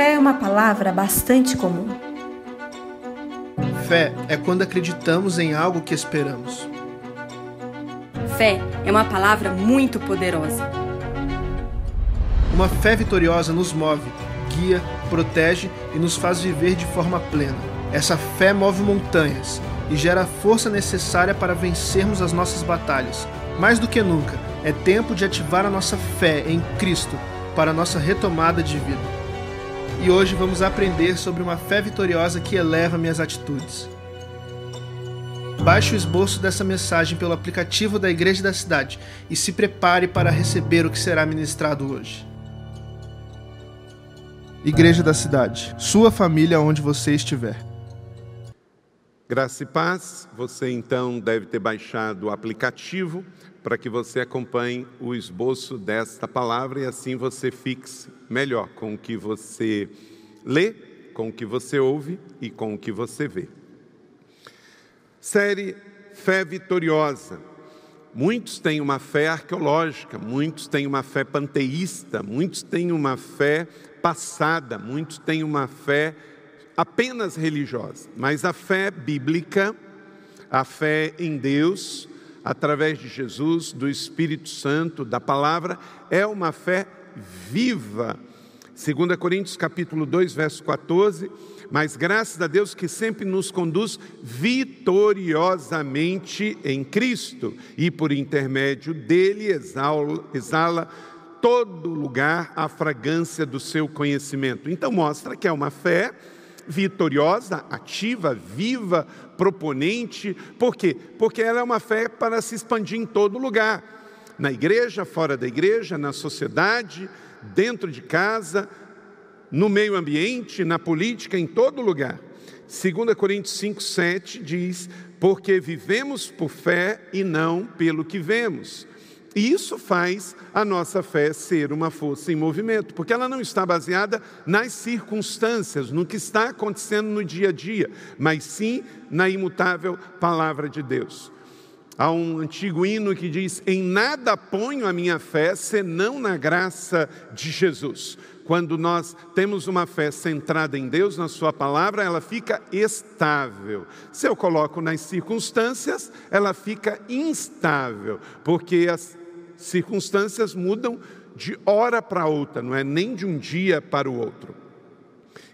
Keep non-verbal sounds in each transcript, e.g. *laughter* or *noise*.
Fé é uma palavra bastante comum. Fé é quando acreditamos em algo que esperamos. Fé é uma palavra muito poderosa. Uma fé vitoriosa nos move, guia, protege e nos faz viver de forma plena. Essa fé move montanhas e gera a força necessária para vencermos as nossas batalhas. Mais do que nunca, é tempo de ativar a nossa fé em Cristo para a nossa retomada de vida e hoje vamos aprender sobre uma fé vitoriosa que eleva minhas atitudes. Baixe o esboço dessa mensagem pelo aplicativo da Igreja da Cidade e se prepare para receber o que será ministrado hoje. Igreja da Cidade, sua família onde você estiver. Graça e paz, você então deve ter baixado o aplicativo para que você acompanhe o esboço desta palavra e assim você fixe melhor com o que você lê, com o que você ouve e com o que você vê. Série Fé Vitoriosa. Muitos têm uma fé arqueológica, muitos têm uma fé panteísta, muitos têm uma fé passada, muitos têm uma fé apenas religiosa, mas a fé bíblica, a fé em Deus, através de Jesus, do Espírito Santo, da palavra, é uma fé viva. 2 Coríntios capítulo 2, verso 14, mas graças a Deus que sempre nos conduz vitoriosamente em Cristo e por intermédio dele exala, exala todo lugar a fragrância do seu conhecimento. Então mostra que é uma fé vitoriosa, ativa, viva, proponente. Por quê? Porque ela é uma fé para se expandir em todo lugar na igreja, fora da igreja, na sociedade, dentro de casa, no meio ambiente, na política, em todo lugar. 2 Coríntios 5, 7 diz: Porque vivemos por fé e não pelo que vemos. E isso faz a nossa fé ser uma força em movimento, porque ela não está baseada nas circunstâncias, no que está acontecendo no dia a dia, mas sim na imutável palavra de Deus. Há um antigo hino que diz: Em nada ponho a minha fé senão na graça de Jesus. Quando nós temos uma fé centrada em Deus, na Sua palavra, ela fica estável. Se eu coloco nas circunstâncias, ela fica instável, porque as circunstâncias mudam de hora para outra, não é nem de um dia para o outro.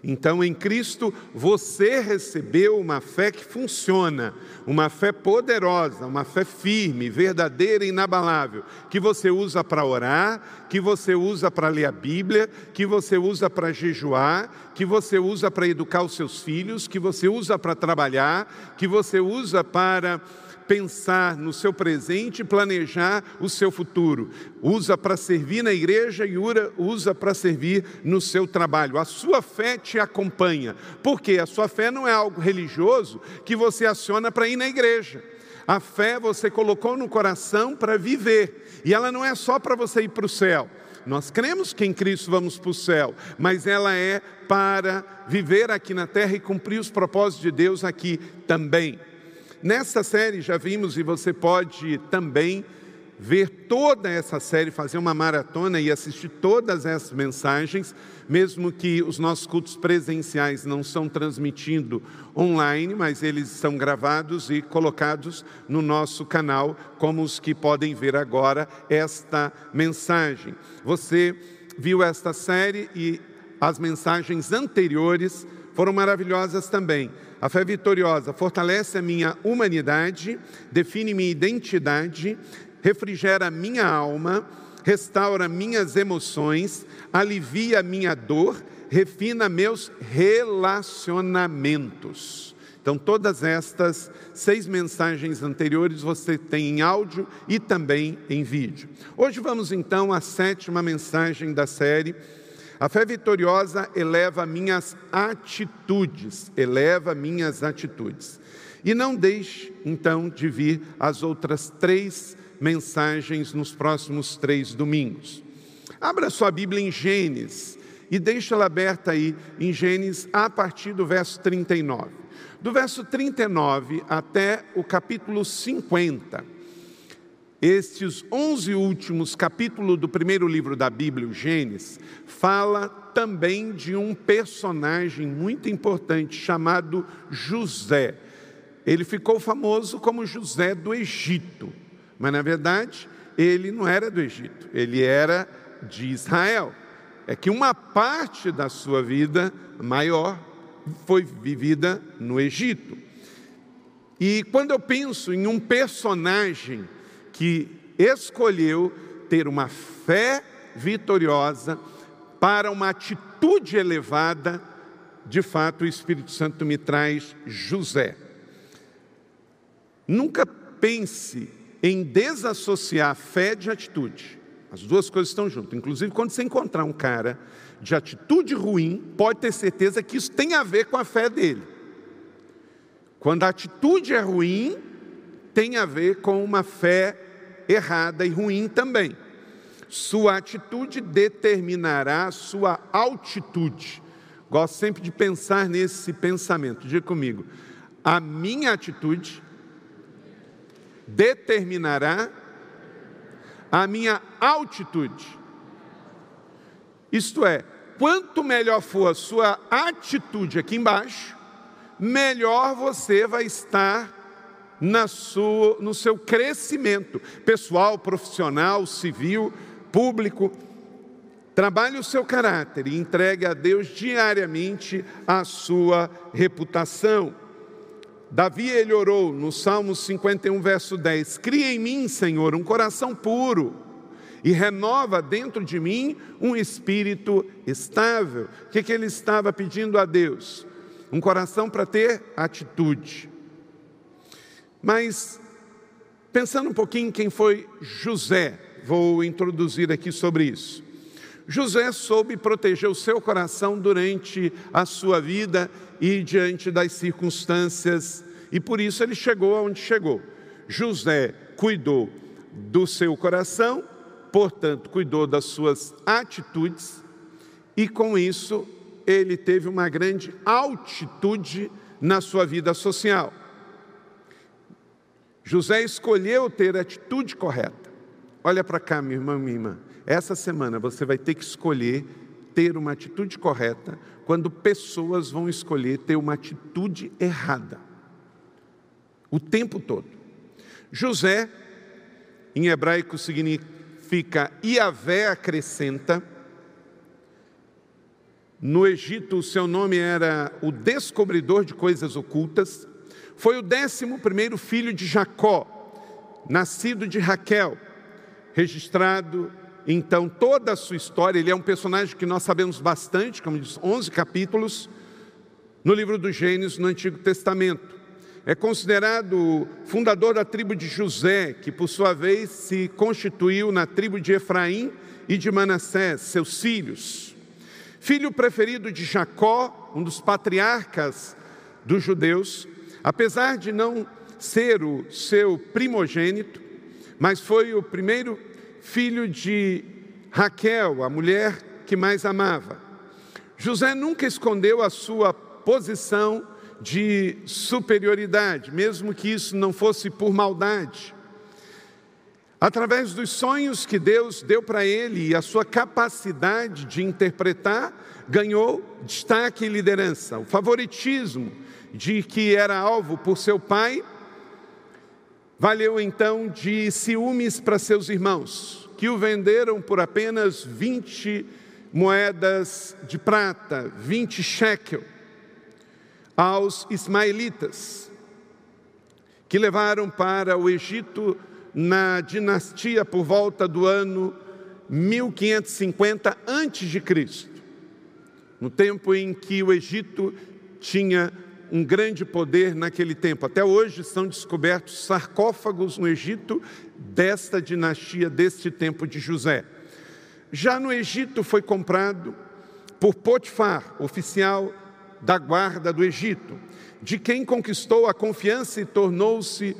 Então, em Cristo, você recebeu uma fé que funciona, uma fé poderosa, uma fé firme, verdadeira e inabalável, que você usa para orar, que você usa para ler a Bíblia, que você usa para jejuar, que você usa para educar os seus filhos, que você usa para trabalhar, que você usa para pensar no seu presente e planejar o seu futuro. Usa para servir na igreja e usa para servir no seu trabalho. A sua fé te acompanha. Porque a sua fé não é algo religioso que você aciona para ir na igreja. A fé você colocou no coração para viver. E ela não é só para você ir para o céu. Nós cremos que em Cristo vamos para o céu, mas ela é para viver aqui na terra e cumprir os propósitos de Deus aqui também. Nessa série já vimos, e você pode também ver toda essa série, fazer uma maratona e assistir todas essas mensagens, mesmo que os nossos cultos presenciais não são transmitindo online, mas eles são gravados e colocados no nosso canal, como os que podem ver agora esta mensagem. Você viu esta série e as mensagens anteriores foram maravilhosas também. A fé vitoriosa fortalece a minha humanidade, define minha identidade, refrigera minha alma, restaura minhas emoções, alivia minha dor, refina meus relacionamentos. Então, todas estas seis mensagens anteriores você tem em áudio e também em vídeo. Hoje vamos então à sétima mensagem da série a fé vitoriosa eleva minhas atitudes, eleva minhas atitudes. E não deixe, então, de vir as outras três mensagens nos próximos três domingos. Abra sua Bíblia em Gênesis e deixe ela aberta aí em Gênesis a partir do verso 39. Do verso 39 até o capítulo 50. Estes onze últimos capítulos do primeiro livro da Bíblia, o Gênesis, fala também de um personagem muito importante chamado José. Ele ficou famoso como José do Egito, mas na verdade ele não era do Egito, ele era de Israel. É que uma parte da sua vida maior foi vivida no Egito. E quando eu penso em um personagem que escolheu ter uma fé vitoriosa para uma atitude elevada, de fato o Espírito Santo me traz José. Nunca pense em desassociar fé de atitude. As duas coisas estão juntas. Inclusive, quando você encontrar um cara de atitude ruim, pode ter certeza que isso tem a ver com a fé dele. Quando a atitude é ruim, tem a ver com uma fé errada e ruim também. Sua atitude determinará sua altitude. Gosto sempre de pensar nesse pensamento. Diga comigo. A minha atitude determinará a minha altitude. Isto é, quanto melhor for a sua atitude aqui embaixo, melhor você vai estar na sua, no seu crescimento pessoal, profissional, civil, público. Trabalhe o seu caráter e entregue a Deus diariamente a sua reputação. Davi ele orou no Salmo 51, verso 10: Cria em mim, Senhor, um coração puro e renova dentro de mim um espírito estável. O que, que ele estava pedindo a Deus? Um coração para ter atitude. Mas, pensando um pouquinho quem foi José, vou introduzir aqui sobre isso. José soube proteger o seu coração durante a sua vida e diante das circunstâncias, e por isso ele chegou aonde chegou. José cuidou do seu coração, portanto, cuidou das suas atitudes, e com isso ele teve uma grande altitude na sua vida social. José escolheu ter a atitude correta. Olha para cá, minha irmã, minha irmã. Essa semana você vai ter que escolher ter uma atitude correta quando pessoas vão escolher ter uma atitude errada. O tempo todo. José, em hebraico, significa Iavé acrescenta. No Egito, o seu nome era o descobridor de coisas ocultas. Foi o décimo primeiro filho de Jacó, nascido de Raquel, registrado então toda a sua história, ele é um personagem que nós sabemos bastante, como diz, 11 capítulos no livro do Gênesis no Antigo Testamento. É considerado fundador da tribo de José, que por sua vez se constituiu na tribo de Efraim e de Manassés, seus filhos. Filho preferido de Jacó, um dos patriarcas dos judeus, apesar de não ser o seu primogênito, mas foi o primeiro filho de Raquel, a mulher que mais amava. José nunca escondeu a sua posição de superioridade, mesmo que isso não fosse por maldade. Através dos sonhos que Deus deu para ele e a sua capacidade de interpretar, ganhou destaque e liderança. O favoritismo de que era alvo por seu pai valeu então de ciúmes para seus irmãos, que o venderam por apenas 20 moedas de prata, 20 shekel, aos ismaelitas, que levaram para o Egito na dinastia por volta do ano 1550 a.C., no tempo em que o Egito tinha um grande poder naquele tempo. Até hoje são descobertos sarcófagos no Egito desta dinastia, deste tempo de José. Já no Egito foi comprado por Potifar, oficial da guarda do Egito, de quem conquistou a confiança e tornou-se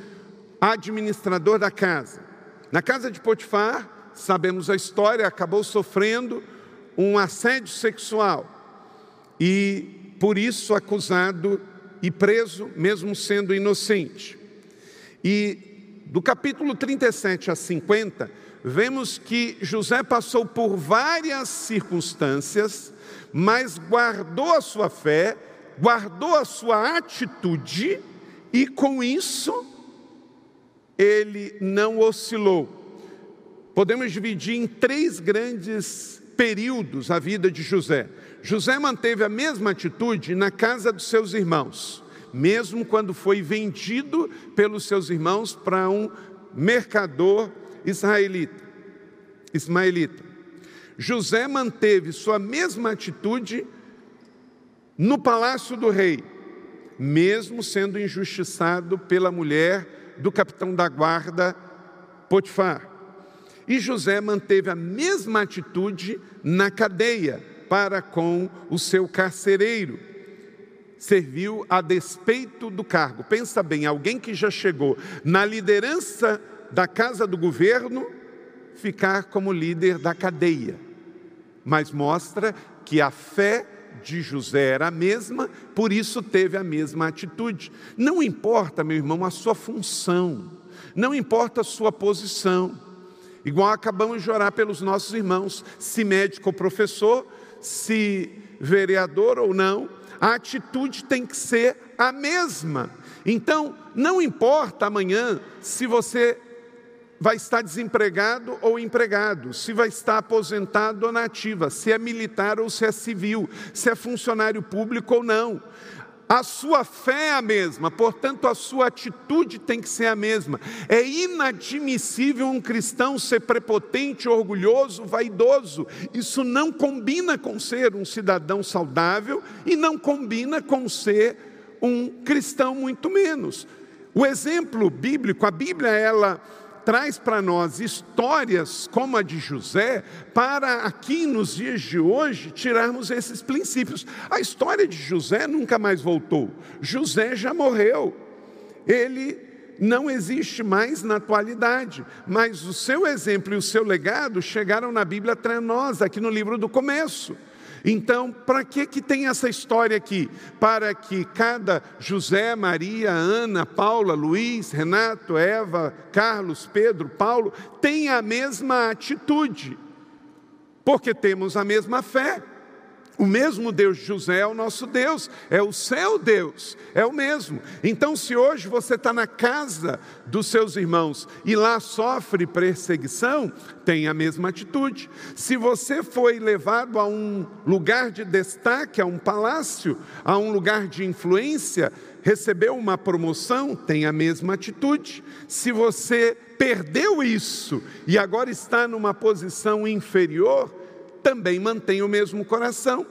administrador da casa. Na casa de Potifar, sabemos a história, acabou sofrendo um assédio sexual e por isso acusado e preso, mesmo sendo inocente. E do capítulo 37 a 50, vemos que José passou por várias circunstâncias, mas guardou a sua fé, guardou a sua atitude e com isso ele não oscilou. Podemos dividir em três grandes períodos a vida de José. José manteve a mesma atitude na casa dos seus irmãos, mesmo quando foi vendido pelos seus irmãos para um mercador israelita, ismaelita. José manteve sua mesma atitude no palácio do rei, mesmo sendo injustiçado pela mulher do capitão da guarda Potifar. E José manteve a mesma atitude na cadeia para com o seu carcereiro. Serviu a despeito do cargo. Pensa bem, alguém que já chegou na liderança da casa do governo ficar como líder da cadeia. Mas mostra que a fé de José era a mesma, por isso teve a mesma atitude. Não importa, meu irmão, a sua função, não importa a sua posição. Igual acabamos de orar pelos nossos irmãos, se médico ou professor, se vereador ou não, a atitude tem que ser a mesma. Então, não importa amanhã se você vai estar desempregado ou empregado, se vai estar aposentado ou nativa, se é militar ou se é civil, se é funcionário público ou não. A sua fé é a mesma, portanto, a sua atitude tem que ser a mesma. É inadmissível um cristão ser prepotente, orgulhoso, vaidoso. Isso não combina com ser um cidadão saudável e não combina com ser um cristão, muito menos. O exemplo bíblico, a Bíblia, ela traz para nós histórias como a de José, para aqui nos dias de hoje tirarmos esses princípios. A história de José nunca mais voltou. José já morreu. Ele não existe mais na atualidade, mas o seu exemplo e o seu legado chegaram na Bíblia para nós, aqui no livro do começo. Então, para que que tem essa história aqui? Para que cada José, Maria, Ana, Paula, Luiz, Renato, Eva, Carlos, Pedro, Paulo tenha a mesma atitude. Porque temos a mesma fé. O mesmo Deus de José é o nosso Deus, é o seu Deus, é o mesmo. Então, se hoje você está na casa dos seus irmãos e lá sofre perseguição, tem a mesma atitude. Se você foi levado a um lugar de destaque, a um palácio, a um lugar de influência, recebeu uma promoção, tem a mesma atitude. Se você perdeu isso e agora está numa posição inferior, também mantém o mesmo coração.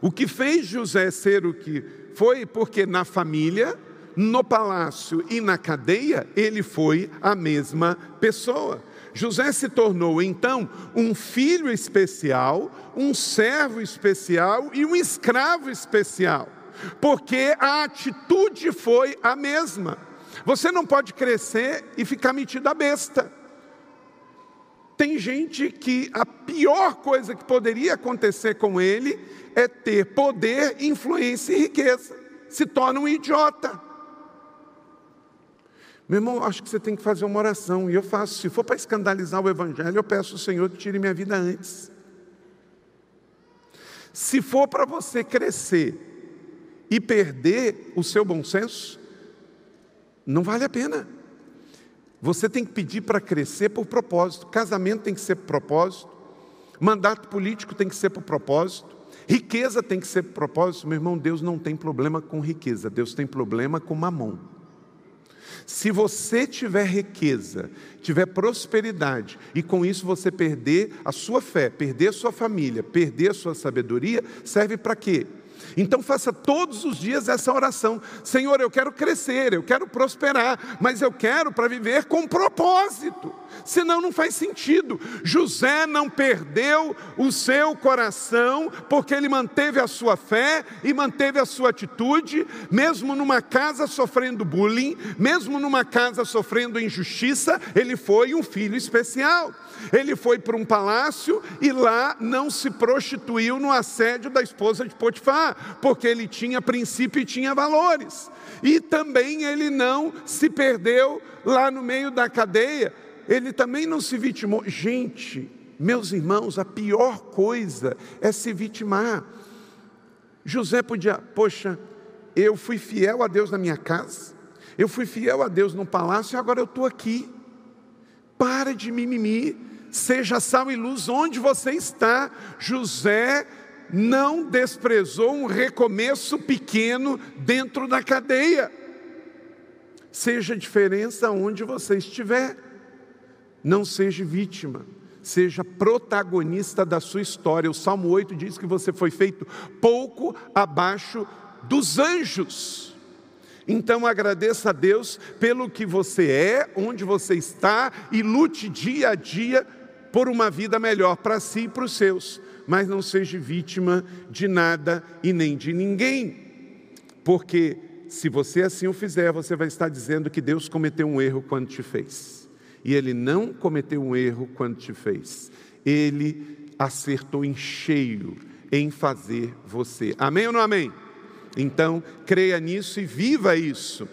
O que fez José ser o que foi, porque na família, no palácio e na cadeia, ele foi a mesma pessoa. José se tornou então um filho especial, um servo especial e um escravo especial, porque a atitude foi a mesma. Você não pode crescer e ficar metido a besta. Tem gente que a pior coisa que poderia acontecer com ele é ter poder, influência e riqueza. Se torna um idiota. Meu irmão, acho que você tem que fazer uma oração, e eu faço. Se for para escandalizar o Evangelho, eu peço ao Senhor que tire minha vida antes. Se for para você crescer e perder o seu bom senso, não vale a pena. Você tem que pedir para crescer por propósito. Casamento tem que ser por propósito. Mandato político tem que ser por propósito. Riqueza tem que ser por propósito. Meu irmão, Deus não tem problema com riqueza. Deus tem problema com mamão. Se você tiver riqueza, tiver prosperidade e com isso você perder a sua fé, perder a sua família, perder a sua sabedoria, serve para quê? Então faça todos os dias essa oração: Senhor, eu quero crescer, eu quero prosperar, mas eu quero para viver com propósito, senão não faz sentido. José não perdeu o seu coração, porque ele manteve a sua fé e manteve a sua atitude, mesmo numa casa sofrendo bullying, mesmo numa casa sofrendo injustiça, ele foi um filho especial. Ele foi para um palácio e lá não se prostituiu no assédio da esposa de Potifar, porque ele tinha princípio e tinha valores. E também ele não se perdeu lá no meio da cadeia ele também não se vitimou. Gente, meus irmãos, a pior coisa é se vitimar. José podia, poxa, eu fui fiel a Deus na minha casa, eu fui fiel a Deus no palácio e agora eu estou aqui. Para de mimimi, seja sal e luz onde você está. José não desprezou um recomeço pequeno dentro da cadeia. Seja diferença onde você estiver. Não seja vítima, seja protagonista da sua história. O Salmo 8 diz que você foi feito pouco abaixo dos anjos. Então agradeça a Deus pelo que você é, onde você está e lute dia a dia por uma vida melhor para si e para os seus, mas não seja vítima de nada e nem de ninguém, porque se você assim o fizer, você vai estar dizendo que Deus cometeu um erro quando te fez. E Ele não cometeu um erro quando te fez. Ele acertou em cheio em fazer você. Amém ou não amém? Então, creia nisso e viva isso.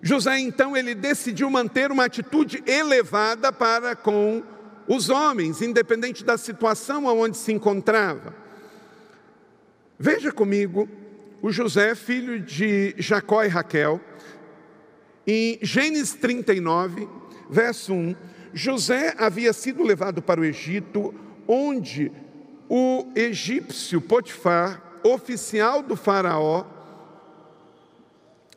José, então, ele decidiu manter uma atitude elevada para com os homens, independente da situação aonde se encontrava. Veja comigo o José, filho de Jacó e Raquel, em Gênesis 39, verso 1. José havia sido levado para o Egito, onde o egípcio Potifar oficial do Faraó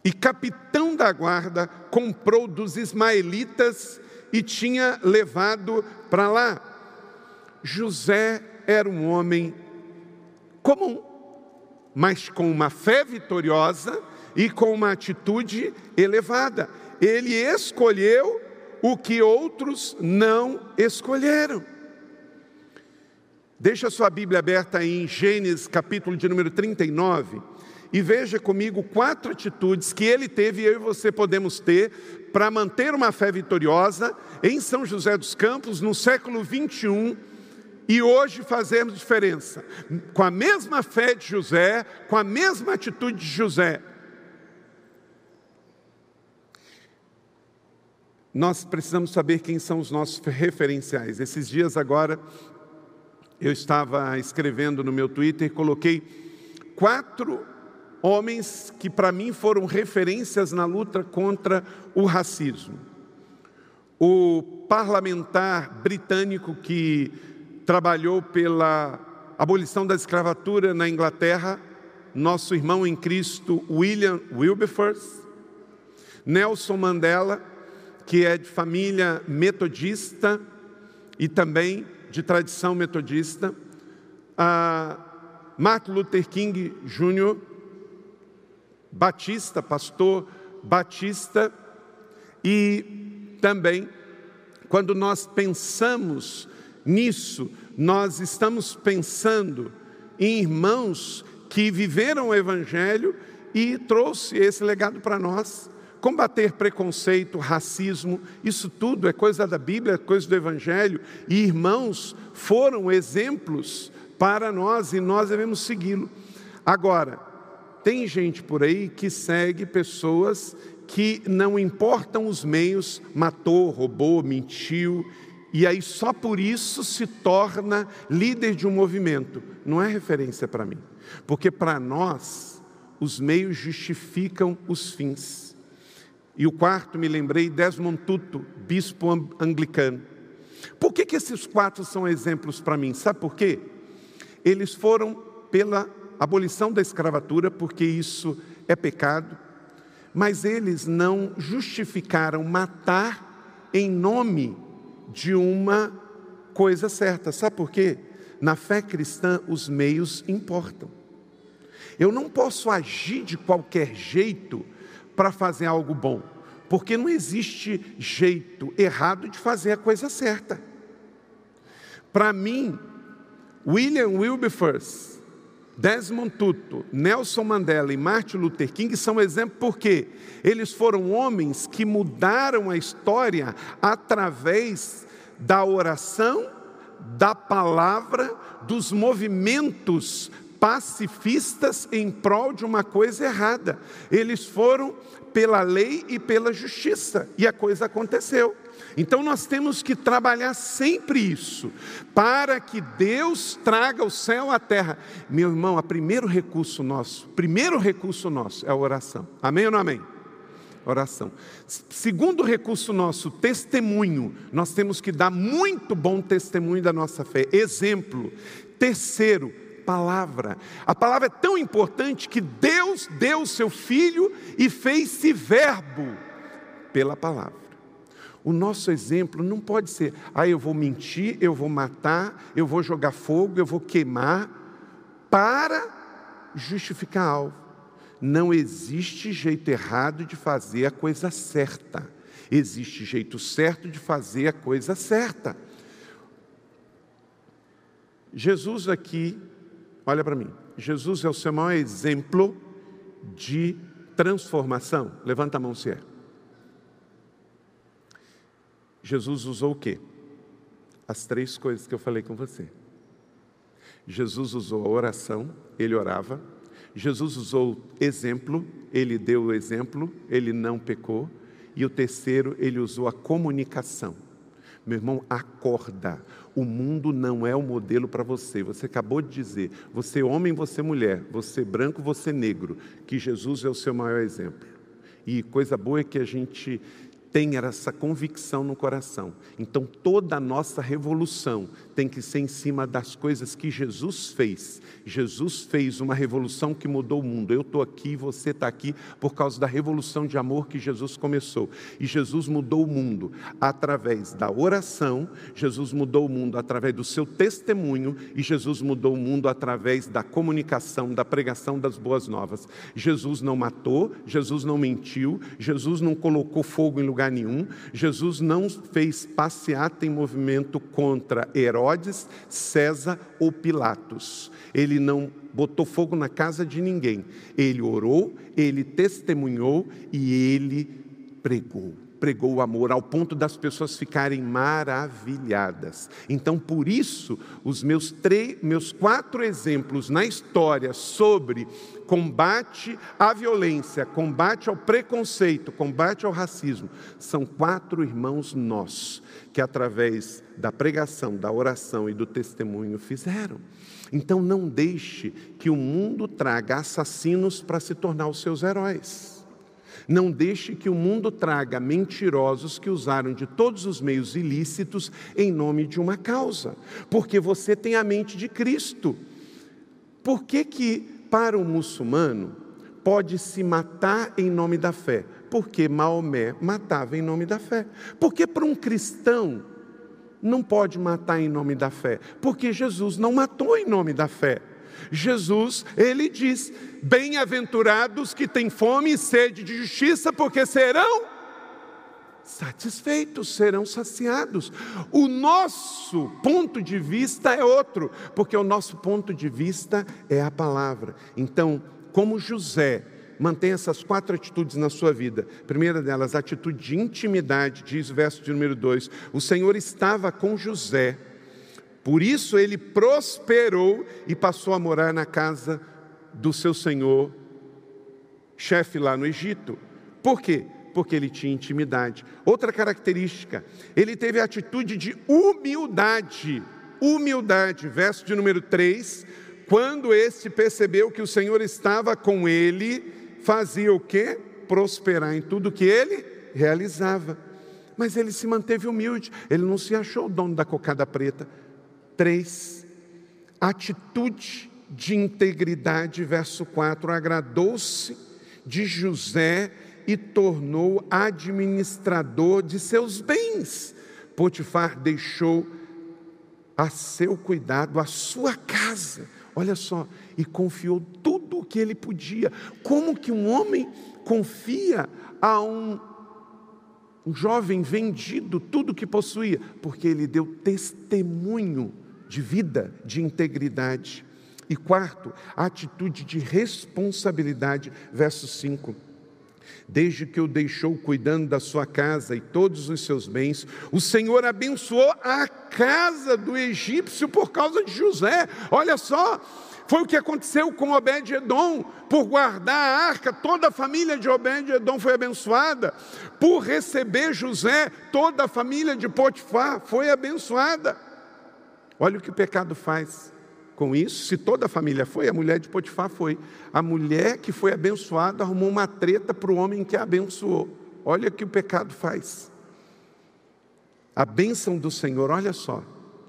e capitão da guarda, comprou dos ismaelitas e tinha levado para lá. José era um homem comum, mas com uma fé vitoriosa e com uma atitude elevada. Ele escolheu o que outros não escolheram. Deixa sua Bíblia aberta em Gênesis, capítulo de número 39, e veja comigo quatro atitudes que ele teve e eu e você podemos ter para manter uma fé vitoriosa em São José dos Campos no século 21 e hoje fazermos diferença. Com a mesma fé de José, com a mesma atitude de José. Nós precisamos saber quem são os nossos referenciais. Esses dias agora eu estava escrevendo no meu Twitter, coloquei quatro homens que para mim foram referências na luta contra o racismo. O parlamentar britânico que trabalhou pela abolição da escravatura na Inglaterra, nosso irmão em Cristo William Wilberforce, Nelson Mandela, que é de família metodista e também de tradição metodista, a Martin Luther King Jr., batista, pastor batista, e também, quando nós pensamos nisso, nós estamos pensando em irmãos que viveram o Evangelho e trouxe esse legado para nós. Combater preconceito, racismo, isso tudo é coisa da Bíblia, é coisa do Evangelho, e irmãos foram exemplos para nós e nós devemos segui-lo. Agora, tem gente por aí que segue pessoas que não importam os meios, matou, roubou, mentiu, e aí só por isso se torna líder de um movimento. Não é referência para mim, porque para nós os meios justificam os fins. E o quarto, me lembrei, Desmond Tutu, bispo anglicano. Por que, que esses quatro são exemplos para mim? Sabe por quê? Eles foram pela abolição da escravatura, porque isso é pecado, mas eles não justificaram matar em nome de uma coisa certa. Sabe por quê? Na fé cristã, os meios importam. Eu não posso agir de qualquer jeito para fazer algo bom, porque não existe jeito errado de fazer a coisa certa. Para mim, William Wilberforce, Desmond Tutu, Nelson Mandela e Martin Luther King são exemplos porque eles foram homens que mudaram a história através da oração, da palavra, dos movimentos pacifistas em prol de uma coisa errada. Eles foram pela lei e pela justiça, e a coisa aconteceu. Então nós temos que trabalhar sempre isso, para que Deus traga o céu à terra. Meu irmão, o primeiro recurso nosso, primeiro recurso nosso é a oração. Amém ou não amém? Oração. Segundo recurso nosso, testemunho. Nós temos que dar muito bom testemunho da nossa fé. Exemplo. Terceiro, palavra. A palavra é tão importante que Deus deu o seu filho e fez-se verbo pela palavra. O nosso exemplo não pode ser, ah, eu vou mentir, eu vou matar, eu vou jogar fogo, eu vou queimar, para justificar algo. Não existe jeito errado de fazer a coisa certa. Existe jeito certo de fazer a coisa certa. Jesus aqui, olha para mim, Jesus é o seu maior exemplo de transformação. Levanta a mão se é. Jesus usou o quê? As três coisas que eu falei com você. Jesus usou a oração, ele orava. Jesus usou exemplo, ele deu o exemplo, ele não pecou. E o terceiro, ele usou a comunicação. Meu irmão, acorda. O mundo não é o modelo para você. Você acabou de dizer, você homem, você mulher, você branco, você negro, que Jesus é o seu maior exemplo. E coisa boa é que a gente tenha essa convicção no coração. Então toda a nossa revolução tem que ser em cima das coisas que Jesus fez. Jesus fez uma revolução que mudou o mundo. Eu estou aqui, você está aqui por causa da revolução de amor que Jesus começou. E Jesus mudou o mundo através da oração, Jesus mudou o mundo através do seu testemunho e Jesus mudou o mundo através da comunicação, da pregação das boas novas. Jesus não matou, Jesus não mentiu, Jesus não colocou fogo em lugar lugar nenhum. Jesus não fez passeata em movimento contra Herodes, César ou Pilatos. Ele não botou fogo na casa de ninguém. Ele orou, ele testemunhou e ele pregou pregou o amor ao ponto das pessoas ficarem maravilhadas. Então, por isso, os meus, três, meus quatro exemplos na história sobre combate à violência, combate ao preconceito, combate ao racismo, são quatro irmãos nossos que, através da pregação, da oração e do testemunho, fizeram. Então, não deixe que o mundo traga assassinos para se tornar os seus heróis. Não deixe que o mundo traga mentirosos que usaram de todos os meios ilícitos em nome de uma causa, porque você tem a mente de Cristo. Por que que para o muçulmano pode se matar em nome da fé? Porque Maomé matava em nome da fé. Porque para um cristão não pode matar em nome da fé? Porque Jesus não matou em nome da fé. Jesus, ele diz: Bem-aventurados que têm fome e sede de justiça, porque serão satisfeitos, serão saciados. O nosso ponto de vista é outro, porque o nosso ponto de vista é a palavra. Então, como José, mantém essas quatro atitudes na sua vida. primeira delas, atitude de intimidade, diz o verso de número 2. O Senhor estava com José por isso ele prosperou e passou a morar na casa do seu senhor, chefe lá no Egito. Por quê? Porque ele tinha intimidade. Outra característica, ele teve a atitude de humildade. Humildade, verso de número 3. Quando este percebeu que o Senhor estava com ele, fazia o quê? Prosperar em tudo que ele realizava. Mas ele se manteve humilde, ele não se achou o dono da cocada preta 3, atitude de integridade, verso 4, agradou-se de José e tornou administrador de seus bens. Potifar deixou a seu cuidado a sua casa, olha só, e confiou tudo o que ele podia. Como que um homem confia a um, um jovem vendido tudo o que possuía? Porque ele deu testemunho de vida, de integridade. E quarto, a atitude de responsabilidade, verso 5. Desde que o deixou cuidando da sua casa e todos os seus bens, o Senhor abençoou a casa do egípcio por causa de José. Olha só, Foi o que aconteceu com Obed-Edom, por guardar a arca, toda a família de Obed-Edom foi abençoada. Por receber José, toda a família de Potifar foi abençoada. Olha o que o pecado faz com isso. Se toda a família foi, a mulher de Potifar foi. A mulher que foi abençoada arrumou uma treta para o homem que a abençoou. Olha o que o pecado faz. A bênção do Senhor, olha só,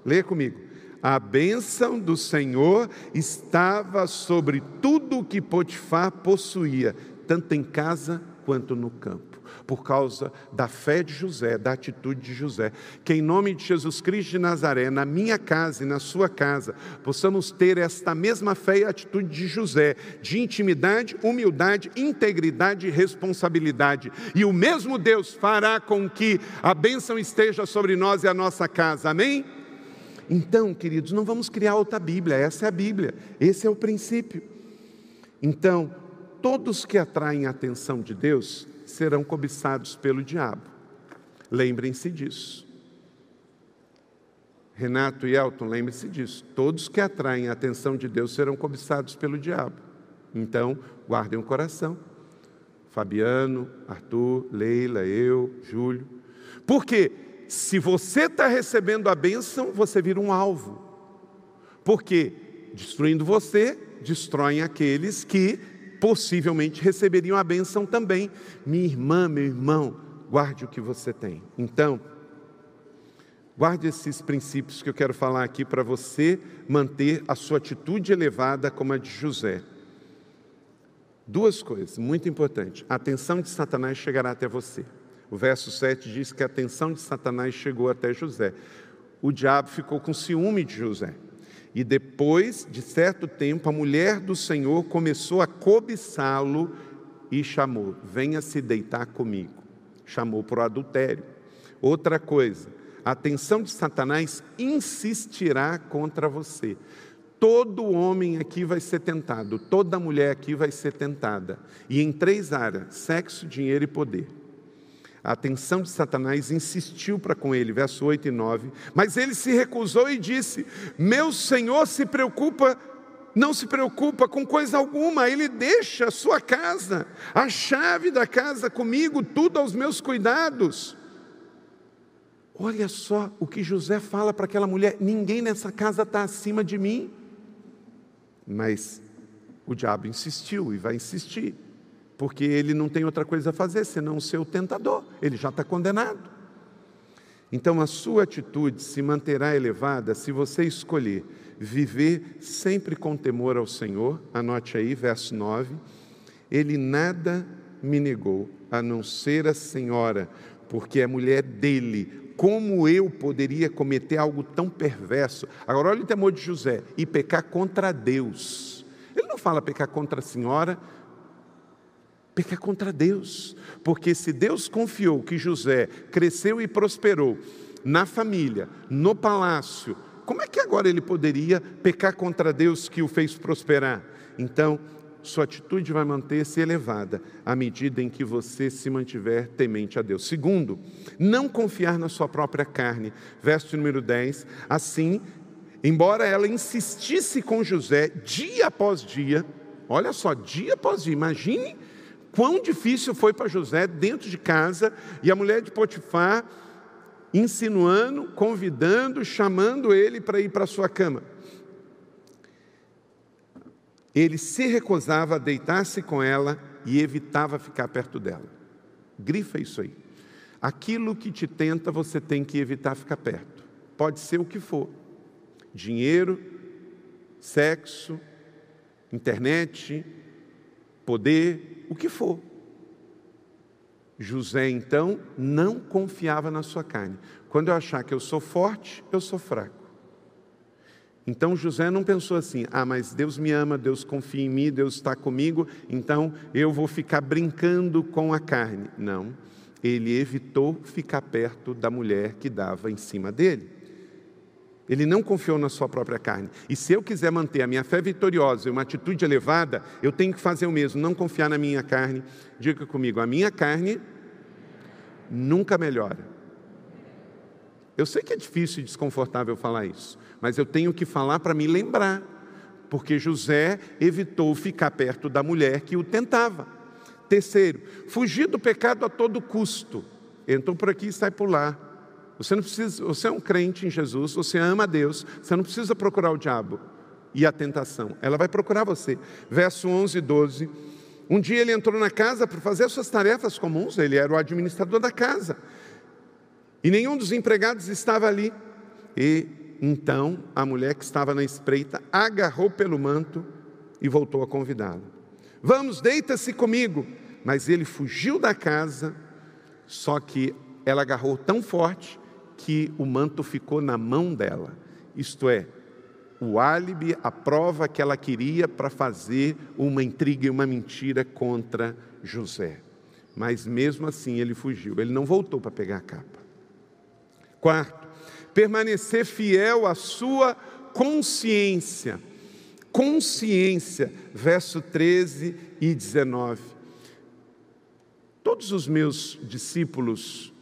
leia comigo. A bênção do Senhor estava sobre tudo o que Potifar possuía, tanto em casa quanto no campo, por causa da fé de José, da atitude de José. Que em nome de Jesus Cristo de Nazaré, na minha casa e na sua casa, possamos ter esta mesma fé e atitude de José, de intimidade, humildade, integridade e responsabilidade. E o mesmo Deus fará com que a bênção esteja sobre nós e a nossa casa. Amém? Então, queridos, não vamos criar outra Bíblia, essa é a Bíblia, esse é o princípio. Então, todos que atraem a atenção de Deus serão cobiçados pelo diabo. Lembrem-se disso. Renato e Elton, lembre-se disso. Todos que atraem a atenção de Deus serão cobiçados pelo diabo. Então, guardem o coração. Fabiano, Arthur, Leila, eu, Júlio. Por quê? se você está recebendo a bênção, você vira um alvo. Porque destruindo você, destroem aqueles que possivelmente receberiam a bênção também. Minha irmã, meu irmão, guarde o que você tem. Então, guarde esses princípios que eu quero falar aqui para você manter a sua atitude elevada como a de José. Duas coisas muito importantes. A atenção de Satanás chegará até você. O verso 7 diz que a atenção de Satanás chegou até José. O diabo ficou com ciúme de José. E depois de certo tempo, a mulher do Senhor começou a cobiçá-lo e chamou: Venha se deitar comigo. Chamou para o adultério. Outra coisa, a atenção de Satanás insistirá contra você. Todo homem aqui vai ser tentado, toda mulher aqui vai ser tentada. E em três áreas: sexo, dinheiro e poder. A atenção de Satanás insistiu para com ele, verso 8 e 9. Mas ele se recusou e disse: Meu senhor se preocupa, não se preocupa com coisa alguma, ele deixa a sua casa, a chave da casa comigo, tudo aos meus cuidados. Olha só o que José fala para aquela mulher: ninguém nessa casa está acima de mim. Mas o diabo insistiu e vai insistir porque ele não tem outra coisa a fazer senão ser o tentador, ele já está condenado. Então a sua atitude se manterá elevada se você escolher viver sempre com temor ao Senhor, anote aí, verso 9: Ele nada me negou, a não ser a senhora, porque é mulher dele. Como eu poderia cometer algo tão perverso? Agora, olha o temor de José: e pecar contra Deus. Ele não fala pecar contra a senhora, pecar contra Deus. Porque se Deus confiou que José cresceu e prosperou na família, no palácio, como é que agora ele poderia pecar contra Deus que o fez prosperar? Então, sua atitude vai manter-se elevada à medida em que você se mantiver temente a Deus. Segundo, não confiar na sua própria carne. Verso número 10. Assim, embora ela insistisse com José dia após dia, olha só, dia após dia, imagine quão difícil foi para José dentro de casa e a mulher de Potifar insinuando, convidando, chamando ele para ir para sua cama. Ele se recusava a deitar-se com ela e evitava ficar perto dela. Grifa isso aí. Aquilo que te tenta, você tem que evitar ficar perto. Pode ser o que for: dinheiro, sexo, internet, poder, o que for. José então não confiava na sua carne. Quando eu achar que eu sou forte, eu sou fraco. Então José não pensou assim: ah, mas Deus me ama, Deus confia em mim, Deus está comigo, então eu vou ficar brincando com a carne. Não. Ele evitou ficar perto da mulher que dava em cima dele. Ele não confiou na sua própria carne. E se eu quiser manter a minha fé vitoriosa e uma atitude elevada, eu tenho que fazer o mesmo, não confiar na minha carne. Diga comigo, a minha carne nunca melhora. Eu sei que é difícil e desconfortável falar isso, mas eu tenho que falar para me lembrar. porque José evitou ficar perto da mulher que o tentava. Terceiro, fugir do pecado a todo custo. Entrou por aqui e sai por lá. Você não precisa, você é um crente em Jesus, você ama a Deus, você não precisa procurar o diabo e a tentação. Ela vai procurar você. Verso 11 e 12. Um dia ele entrou na casa para fazer suas tarefas comuns, ele era o administrador da casa. E nenhum dos empregados estava ali. E então a mulher que estava na espreita agarrou pelo manto e voltou a convidá-lo. Vamos, deita-se comigo. Mas ele fugiu da casa, só que ela agarrou tão forte que o manto ficou na mão dela. Isto é, o álibi, a prova que ela queria para fazer uma intriga e uma mentira contra José. Mas mesmo assim ele fugiu, ele não voltou para pegar a capa. Quarto, permanecer fiel à sua consciência. Consciência, verso 13 e 19. Todos os meus discípulos,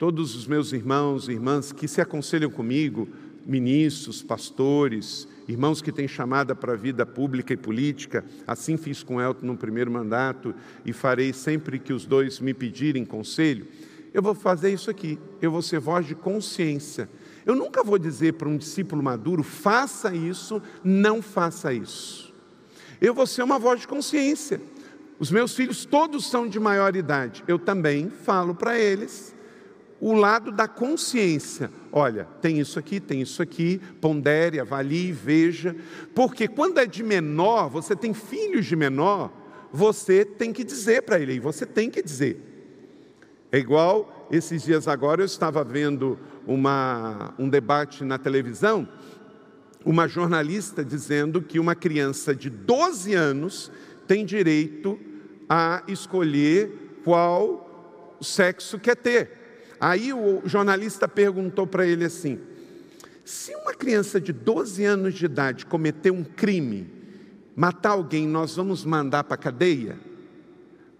todos os meus irmãos e irmãs que se aconselham comigo, ministros, pastores, irmãos que têm chamada para a vida pública e política, assim fiz com Elton no primeiro mandato e farei sempre que os dois me pedirem conselho eu vou fazer isso aqui, eu vou ser voz de consciência. Eu nunca vou dizer para um discípulo maduro, faça isso, não faça isso. Eu vou ser uma voz de consciência. Os meus filhos todos são de maior idade. Eu também falo para eles o lado da consciência. Olha, tem isso aqui, tem isso aqui, pondere, avalie, veja. Porque quando é de menor, você tem filhos de menor, você tem que dizer para ele, você tem que dizer. É igual, esses dias agora eu estava vendo uma, um debate na televisão, uma jornalista dizendo que uma criança de 12 anos tem direito a escolher qual sexo quer ter. Aí o jornalista perguntou para ele assim: se uma criança de 12 anos de idade cometer um crime, matar alguém, nós vamos mandar para a cadeia?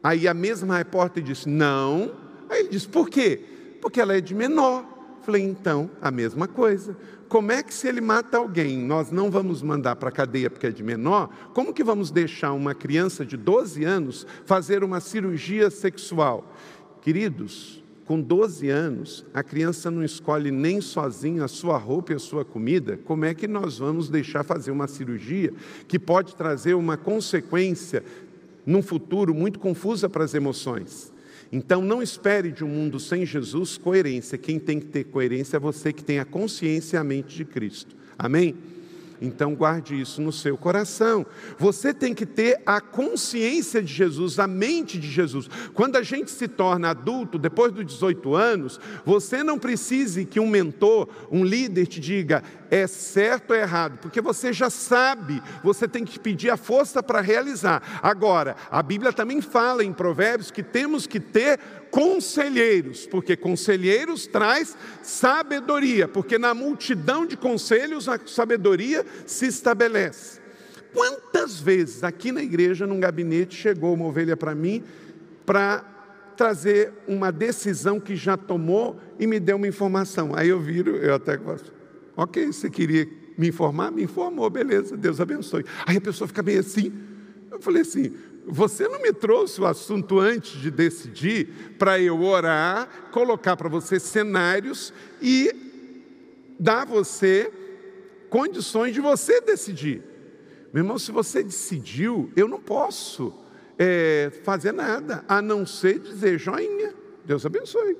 Aí a mesma repórter disse: não, Aí ele diz: por quê? Porque ela é de menor. Falei, então, a mesma coisa. Como é que se ele mata alguém, nós não vamos mandar para a cadeia porque é de menor? Como que vamos deixar uma criança de 12 anos fazer uma cirurgia sexual? Queridos, com 12 anos, a criança não escolhe nem sozinha a sua roupa e a sua comida, como é que nós vamos deixar fazer uma cirurgia que pode trazer uma consequência num futuro muito confusa para as emoções? Então não espere de um mundo sem Jesus coerência. Quem tem que ter coerência é você que tem a consciência e a mente de Cristo. Amém? Então guarde isso no seu coração. Você tem que ter a consciência de Jesus, a mente de Jesus. Quando a gente se torna adulto, depois dos 18 anos, você não precise que um mentor, um líder te diga é certo ou errado, porque você já sabe, você tem que pedir a força para realizar. Agora, a Bíblia também fala em Provérbios que temos que ter conselheiros, porque conselheiros traz sabedoria, porque na multidão de conselhos a sabedoria se estabelece. Quantas vezes aqui na igreja, num gabinete, chegou uma ovelha para mim para trazer uma decisão que já tomou e me deu uma informação. Aí eu viro, eu até gosto. Ok, você queria me informar? Me informou, beleza, Deus abençoe. Aí a pessoa fica meio assim. Eu falei assim: você não me trouxe o assunto antes de decidir para eu orar, colocar para você cenários e dar você condições de você decidir. Meu irmão, se você decidiu, eu não posso é, fazer nada, a não ser dizer joinha. Deus abençoe.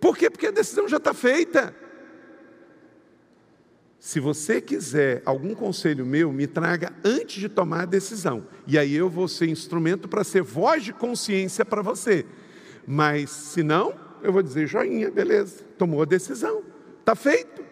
Por quê? Porque a decisão já está feita. Se você quiser algum conselho meu, me traga antes de tomar a decisão. E aí eu vou ser instrumento para ser voz de consciência para você. Mas se não, eu vou dizer joinha, beleza, tomou a decisão, está feito.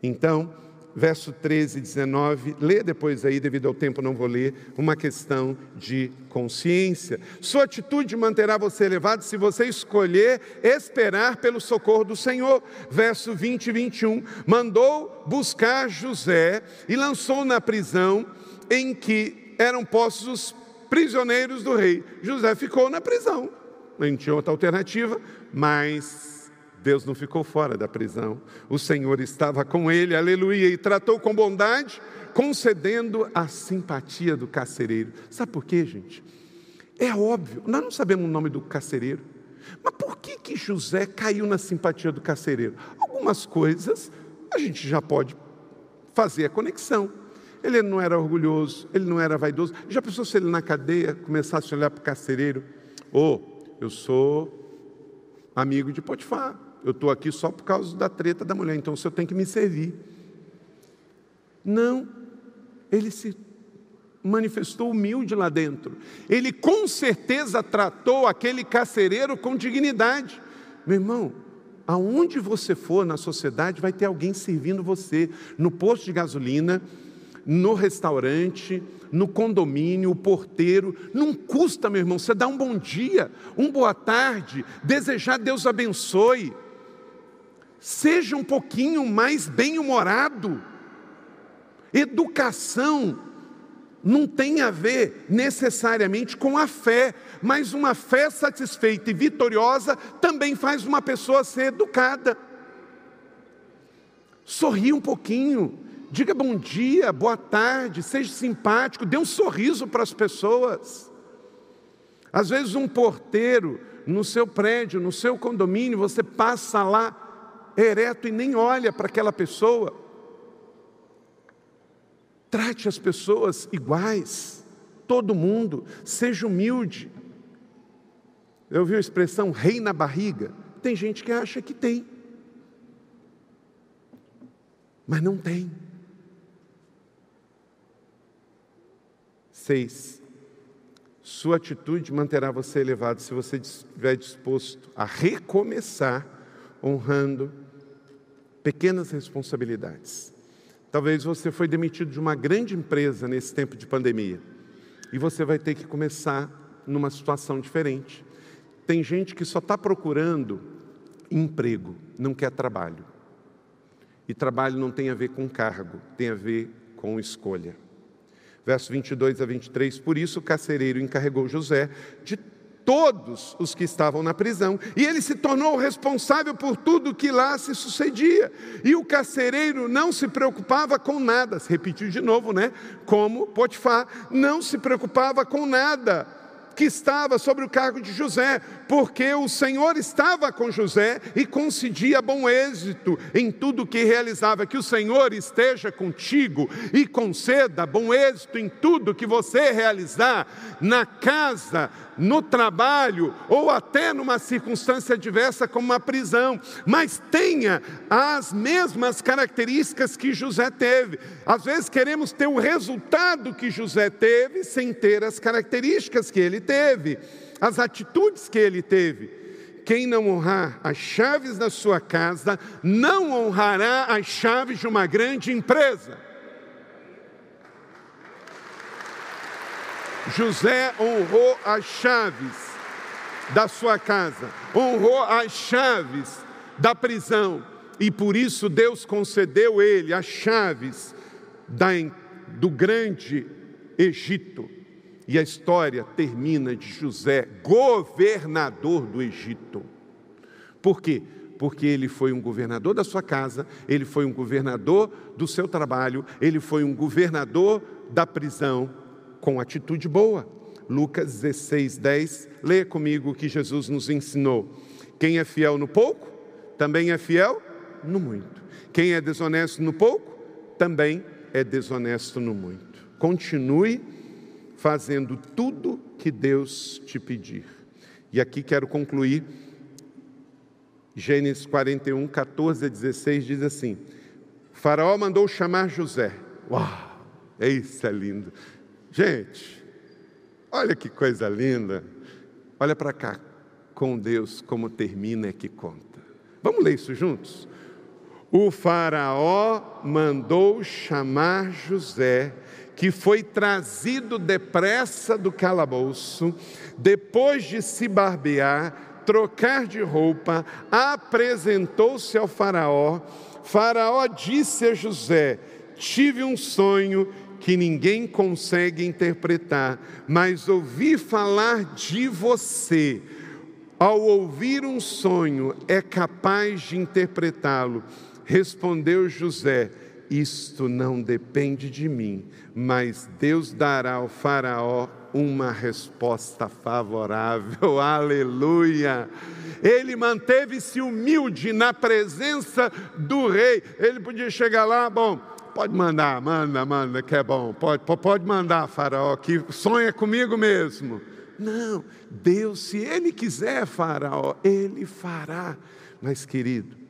Então, verso 13 e 19, lê depois aí, devido ao tempo não vou ler, uma questão de consciência. Sua atitude manterá você elevado se você escolher esperar pelo socorro do Senhor. Verso 20 e 21, mandou buscar José e lançou na prisão em que eram postos os prisioneiros do rei. José ficou na prisão, não tinha outra alternativa, mas Deus não ficou fora da prisão. O Senhor estava com ele, aleluia, e tratou com bondade, concedendo a simpatia do carcereiro. Sabe por quê, gente? É óbvio, nós não sabemos o nome do carcereiro. Mas por que, que José caiu na simpatia do carcereiro? Algumas coisas a gente já pode fazer a conexão. Ele não era orgulhoso, ele não era vaidoso. Já pensou se ele na cadeia começasse a olhar para o carcereiro? Ô, oh, eu sou amigo de Potifar. Eu estou aqui só por causa da treta da mulher, então o senhor tem que me servir. Não, ele se manifestou humilde lá dentro. Ele com certeza tratou aquele carcereiro com dignidade. Meu irmão, aonde você for na sociedade, vai ter alguém servindo você. No posto de gasolina, no restaurante, no condomínio, o porteiro. Não custa, meu irmão, você dá um bom dia, um boa tarde, desejar Deus abençoe. Seja um pouquinho mais bem-humorado. Educação não tem a ver necessariamente com a fé, mas uma fé satisfeita e vitoriosa também faz uma pessoa ser educada. Sorri um pouquinho, diga bom dia, boa tarde, seja simpático, dê um sorriso para as pessoas. Às vezes, um porteiro no seu prédio, no seu condomínio, você passa lá ereto e nem olha para aquela pessoa. Trate as pessoas iguais, todo mundo, seja humilde. Eu ouvi a expressão rei na barriga. Tem gente que acha que tem, mas não tem. Seis, sua atitude manterá você elevado se você estiver disposto a recomeçar honrando pequenas responsabilidades. Talvez você foi demitido de uma grande empresa nesse tempo de pandemia e você vai ter que começar numa situação diferente. Tem gente que só está procurando emprego, não quer trabalho. E trabalho não tem a ver com cargo, tem a ver com escolha. Verso 22 a 23, por isso o carcereiro encarregou José de todos os que estavam na prisão, e ele se tornou responsável por tudo que lá se sucedia. E o carcereiro não se preocupava com nada, se repetiu de novo, né? Como Potifar, não se preocupava com nada que estava sobre o cargo de José, porque o Senhor estava com José e concedia bom êxito em tudo que realizava. Que o Senhor esteja contigo e conceda bom êxito em tudo que você realizar, na casa, no trabalho ou até numa circunstância diversa como uma prisão, mas tenha as mesmas características que José teve. Às vezes queremos ter o resultado que José teve sem ter as características que ele teve, as atitudes que ele teve. Quem não honrar as chaves da sua casa, não honrará as chaves de uma grande empresa. José honrou as chaves da sua casa, honrou as chaves da prisão, e por isso Deus concedeu ele as chaves da, do grande Egito. E a história termina de José, governador do Egito. Por quê? Porque ele foi um governador da sua casa, ele foi um governador do seu trabalho, ele foi um governador da prisão com atitude boa. Lucas 16, 10, leia comigo o que Jesus nos ensinou. Quem é fiel no pouco, também é fiel no muito. Quem é desonesto no pouco, também é desonesto no muito. Continue fazendo tudo que Deus te pedir. E aqui quero concluir. Gênesis 41, 14 a 16 diz assim: Faraó mandou chamar José. Uau, isso é lindo. Gente, olha que coisa linda. Olha para cá. Com Deus, como termina é que conta. Vamos ler isso juntos? O Faraó mandou chamar José que foi trazido depressa do calabouço, depois de se barbear, trocar de roupa, apresentou-se ao Faraó. Faraó disse a José: Tive um sonho que ninguém consegue interpretar, mas ouvi falar de você. ao ouvir um sonho, é capaz de interpretá-lo. Respondeu José: Isto não depende de mim, mas Deus dará ao Faraó uma resposta favorável. *laughs* Aleluia! Ele manteve-se humilde na presença do rei. Ele podia chegar lá, bom, pode mandar, manda, manda, que é bom. Pode, pode mandar, Faraó, que sonha comigo mesmo. Não, Deus, se Ele quiser, Faraó, Ele fará. Mas, querido,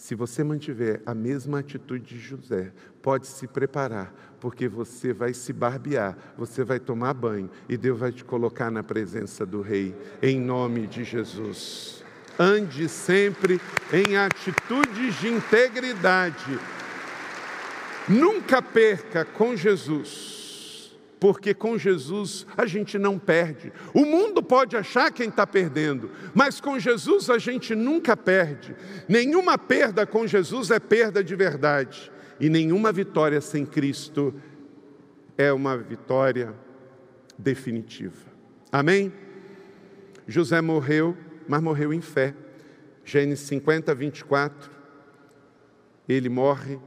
se você mantiver a mesma atitude de José, pode se preparar, porque você vai se barbear, você vai tomar banho e Deus vai te colocar na presença do Rei, em nome de Jesus. Ande sempre em atitudes de integridade. Nunca perca com Jesus porque com Jesus a gente não perde. O mundo pode achar quem está perdendo, mas com Jesus a gente nunca perde. Nenhuma perda com Jesus é perda de verdade, e nenhuma vitória sem Cristo é uma vitória definitiva. Amém? José morreu, mas morreu em fé. Gênesis 50, 24. Ele morre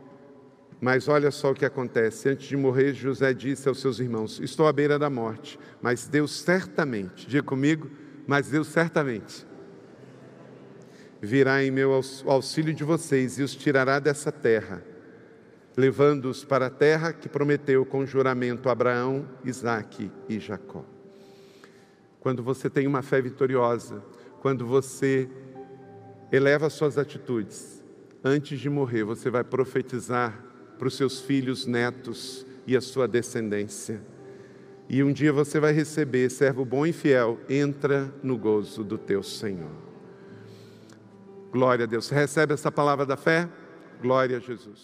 mas olha só o que acontece. Antes de morrer, José disse aos seus irmãos: Estou à beira da morte, mas Deus certamente, diga comigo, mas Deus certamente virá em meu auxílio de vocês e os tirará dessa terra, levando-os para a terra que prometeu com juramento a Abraão, Isaque e Jacó. Quando você tem uma fé vitoriosa, quando você eleva suas atitudes, antes de morrer, você vai profetizar para os seus filhos, netos e a sua descendência. E um dia você vai receber, servo bom e fiel, entra no gozo do teu Senhor. Glória a Deus. Recebe essa palavra da fé? Glória a Jesus.